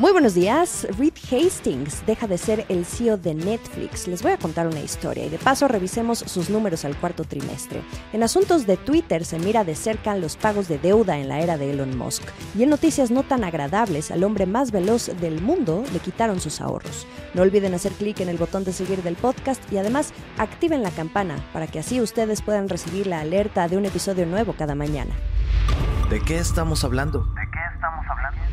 Muy buenos días. Reed Hastings deja de ser el CEO de Netflix. Les voy a contar una historia y de paso revisemos sus números al cuarto trimestre. En asuntos de Twitter se mira de cerca los pagos de deuda en la era de Elon Musk. Y en noticias no tan agradables, al hombre más veloz del mundo le quitaron sus ahorros. No olviden hacer clic en el botón de seguir del podcast y además activen la campana para que así ustedes puedan recibir la alerta de un episodio nuevo cada mañana. ¿De qué estamos hablando?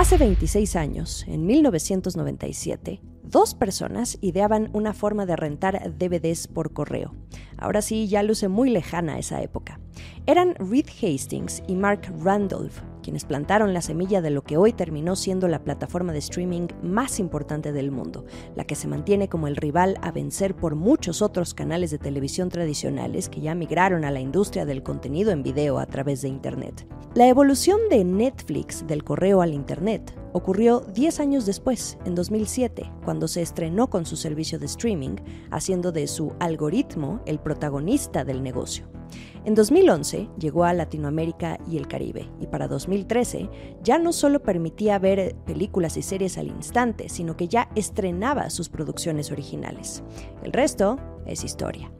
Hace 26 años, en 1997, dos personas ideaban una forma de rentar DVDs por correo. Ahora sí, ya luce muy lejana esa época. Eran Reed Hastings y Mark Randolph, quienes plantaron la semilla de lo que hoy terminó siendo la plataforma de streaming más importante del mundo, la que se mantiene como el rival a vencer por muchos otros canales de televisión tradicionales que ya migraron a la industria del contenido en video a través de Internet. La evolución de Netflix del correo al Internet ocurrió 10 años después, en 2007, cuando se estrenó con su servicio de streaming, haciendo de su algoritmo el protagonista del negocio. En 2011 llegó a Latinoamérica y el Caribe y para 2013 ya no solo permitía ver películas y series al instante, sino que ya estrenaba sus producciones originales. El resto es historia.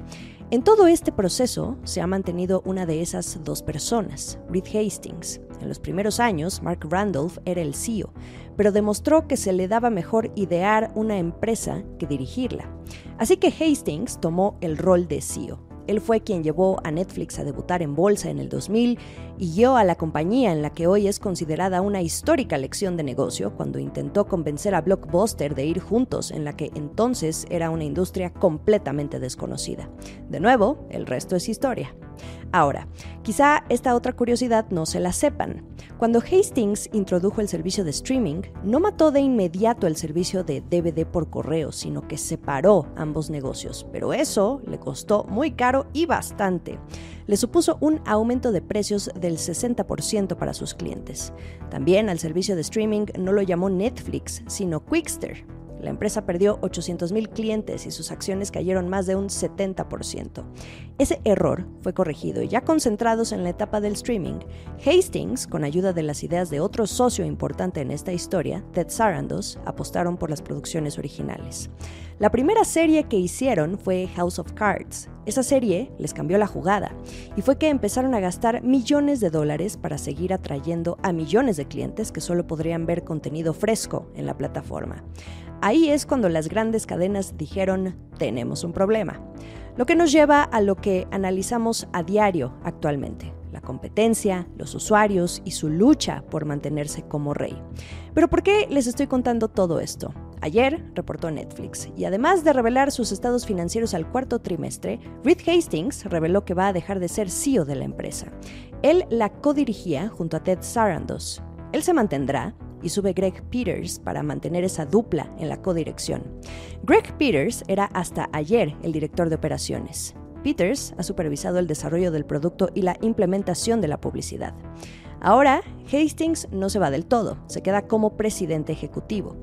En todo este proceso se ha mantenido una de esas dos personas, Reed Hastings. En los primeros años, Mark Randolph era el CEO, pero demostró que se le daba mejor idear una empresa que dirigirla. Así que Hastings tomó el rol de CEO él fue quien llevó a Netflix a debutar en bolsa en el 2000 y guió a la compañía en la que hoy es considerada una histórica lección de negocio cuando intentó convencer a Blockbuster de ir juntos en la que entonces era una industria completamente desconocida. De nuevo, el resto es historia. Ahora, quizá esta otra curiosidad no se la sepan. Cuando Hastings introdujo el servicio de streaming, no mató de inmediato el servicio de DVD por correo, sino que separó ambos negocios, pero eso le costó muy caro y bastante. Le supuso un aumento de precios del 60% para sus clientes. También al servicio de streaming no lo llamó Netflix, sino Quickster, la empresa perdió 800.000 clientes y sus acciones cayeron más de un 70%. Ese error fue corregido y ya concentrados en la etapa del streaming, Hastings, con ayuda de las ideas de otro socio importante en esta historia, Ted Sarandos, apostaron por las producciones originales. La primera serie que hicieron fue House of Cards. Esa serie les cambió la jugada y fue que empezaron a gastar millones de dólares para seguir atrayendo a millones de clientes que solo podrían ver contenido fresco en la plataforma. Ahí es cuando las grandes cadenas dijeron, tenemos un problema. Lo que nos lleva a lo que analizamos a diario actualmente, la competencia, los usuarios y su lucha por mantenerse como rey. Pero ¿por qué les estoy contando todo esto? Ayer reportó Netflix y además de revelar sus estados financieros al cuarto trimestre, Reed Hastings reveló que va a dejar de ser CEO de la empresa. Él la codirigía junto a Ted Sarandos. Él se mantendrá, y sube Greg Peters para mantener esa dupla en la codirección. Greg Peters era hasta ayer el director de operaciones. Peters ha supervisado el desarrollo del producto y la implementación de la publicidad. Ahora, Hastings no se va del todo, se queda como presidente ejecutivo.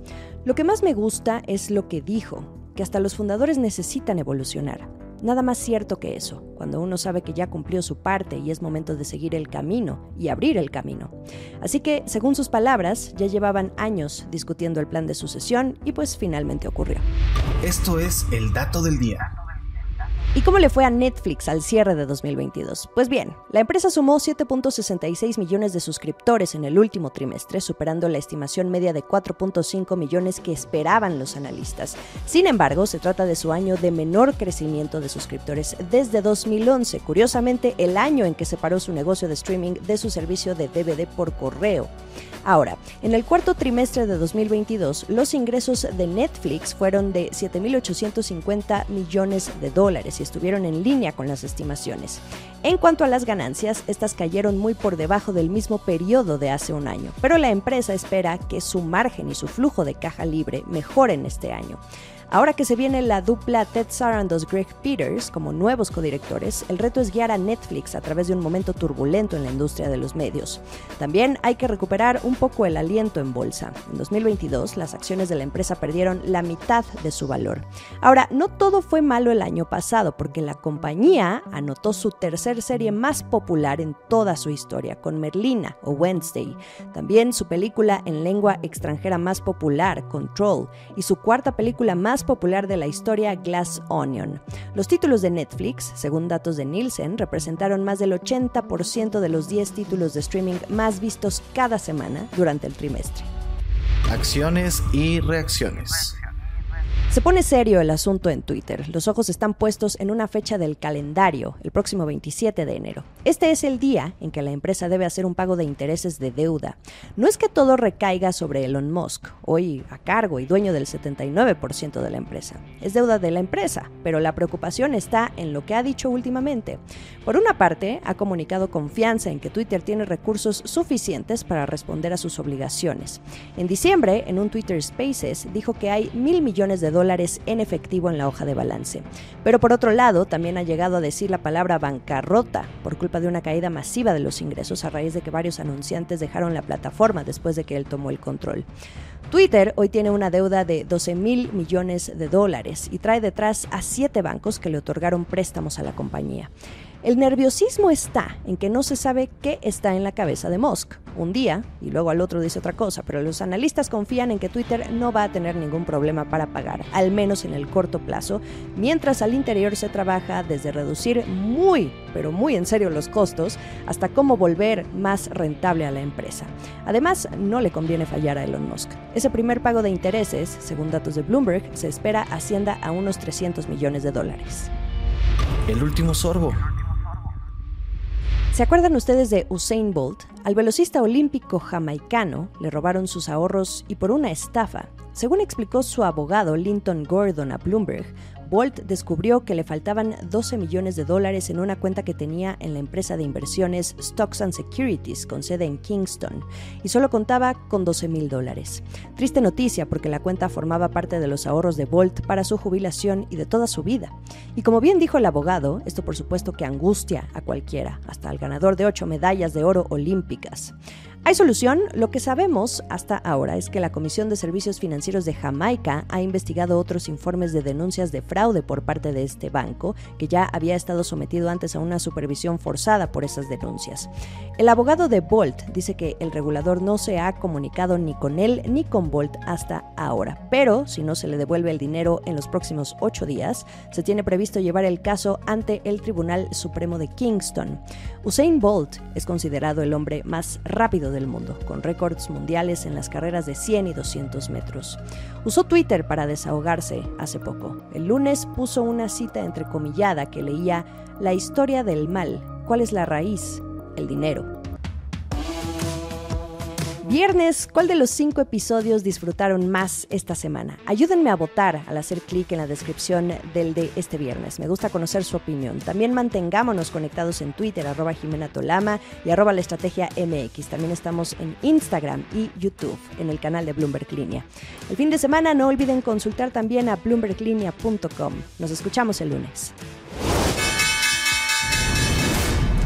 Lo que más me gusta es lo que dijo, que hasta los fundadores necesitan evolucionar. Nada más cierto que eso, cuando uno sabe que ya cumplió su parte y es momento de seguir el camino y abrir el camino. Así que, según sus palabras, ya llevaban años discutiendo el plan de sucesión y pues finalmente ocurrió. Esto es el dato del día. ¿Y cómo le fue a Netflix al cierre de 2022? Pues bien, la empresa sumó 7.66 millones de suscriptores en el último trimestre, superando la estimación media de 4.5 millones que esperaban los analistas. Sin embargo, se trata de su año de menor crecimiento de suscriptores desde 2011, curiosamente el año en que separó su negocio de streaming de su servicio de DVD por correo. Ahora, en el cuarto trimestre de 2022, los ingresos de Netflix fueron de 7.850 millones de dólares estuvieron en línea con las estimaciones. En cuanto a las ganancias, estas cayeron muy por debajo del mismo periodo de hace un año, pero la empresa espera que su margen y su flujo de caja libre mejoren este año. Ahora que se viene la dupla Ted Sarandos Greg Peters como nuevos codirectores, el reto es guiar a Netflix a través de un momento turbulento en la industria de los medios. También hay que recuperar un poco el aliento en bolsa. En 2022, las acciones de la empresa perdieron la mitad de su valor. Ahora, no todo fue malo el año pasado, porque la compañía anotó su tercer serie más popular en toda su historia, con Merlina o Wednesday. También su película en lengua extranjera más popular, Control, y su cuarta película más popular de la historia, Glass Onion. Los títulos de Netflix, según datos de Nielsen, representaron más del 80% de los 10 títulos de streaming más vistos cada semana durante el trimestre. Acciones y reacciones. Se pone serio el asunto en Twitter. Los ojos están puestos en una fecha del calendario, el próximo 27 de enero. Este es el día en que la empresa debe hacer un pago de intereses de deuda. No es que todo recaiga sobre Elon Musk, hoy a cargo y dueño del 79% de la empresa. Es deuda de la empresa, pero la preocupación está en lo que ha dicho últimamente. Por una parte, ha comunicado confianza en que Twitter tiene recursos suficientes para responder a sus obligaciones. En diciembre, en un Twitter Spaces, dijo que hay mil millones de dólares en efectivo en la hoja de balance. Pero por otro lado, también ha llegado a decir la palabra bancarrota por culpa de una caída masiva de los ingresos a raíz de que varios anunciantes dejaron la plataforma después de que él tomó el control. Twitter hoy tiene una deuda de 12 mil millones de dólares y trae detrás a siete bancos que le otorgaron préstamos a la compañía. El nerviosismo está en que no se sabe qué está en la cabeza de Musk. Un día, y luego al otro dice otra cosa, pero los analistas confían en que Twitter no va a tener ningún problema para pagar, al menos en el corto plazo, mientras al interior se trabaja desde reducir muy, pero muy en serio los costos, hasta cómo volver más rentable a la empresa. Además, no le conviene fallar a Elon Musk. Ese primer pago de intereses, según datos de Bloomberg, se espera ascienda a unos 300 millones de dólares. El último sorbo. ¿Se acuerdan ustedes de Usain Bolt? Al velocista olímpico jamaicano le robaron sus ahorros y por una estafa. Según explicó su abogado Linton Gordon a Bloomberg, Bolt descubrió que le faltaban 12 millones de dólares en una cuenta que tenía en la empresa de inversiones Stocks and Securities con sede en Kingston y solo contaba con 12 mil dólares. Triste noticia porque la cuenta formaba parte de los ahorros de Bolt para su jubilación y de toda su vida. Y como bien dijo el abogado, esto por supuesto que angustia a cualquiera, hasta al ganador de ocho medallas de oro olímpicas. ¿Hay solución? Lo que sabemos hasta ahora es que la Comisión de Servicios Financieros de Jamaica ha investigado otros informes de denuncias de fraude por parte de este banco, que ya había estado sometido antes a una supervisión forzada por esas denuncias. El abogado de Bolt dice que el regulador no se ha comunicado ni con él ni con Bolt hasta ahora, pero si no se le devuelve el dinero en los próximos ocho días, se tiene previsto llevar el caso ante el Tribunal Supremo de Kingston. Usain Bolt es considerado el hombre más rápido mundo, con récords mundiales en las carreras de 100 y 200 metros. Usó Twitter para desahogarse hace poco. El lunes puso una cita entrecomillada que leía La historia del mal. ¿Cuál es la raíz? El dinero. Viernes, ¿cuál de los cinco episodios disfrutaron más esta semana? Ayúdenme a votar al hacer clic en la descripción del de este viernes. Me gusta conocer su opinión. También mantengámonos conectados en Twitter, arroba Jimena Tolama y arroba la estrategia MX. También estamos en Instagram y YouTube, en el canal de Bloomberg Línea. El fin de semana no olviden consultar también a bloomberglinea.com. Nos escuchamos el lunes.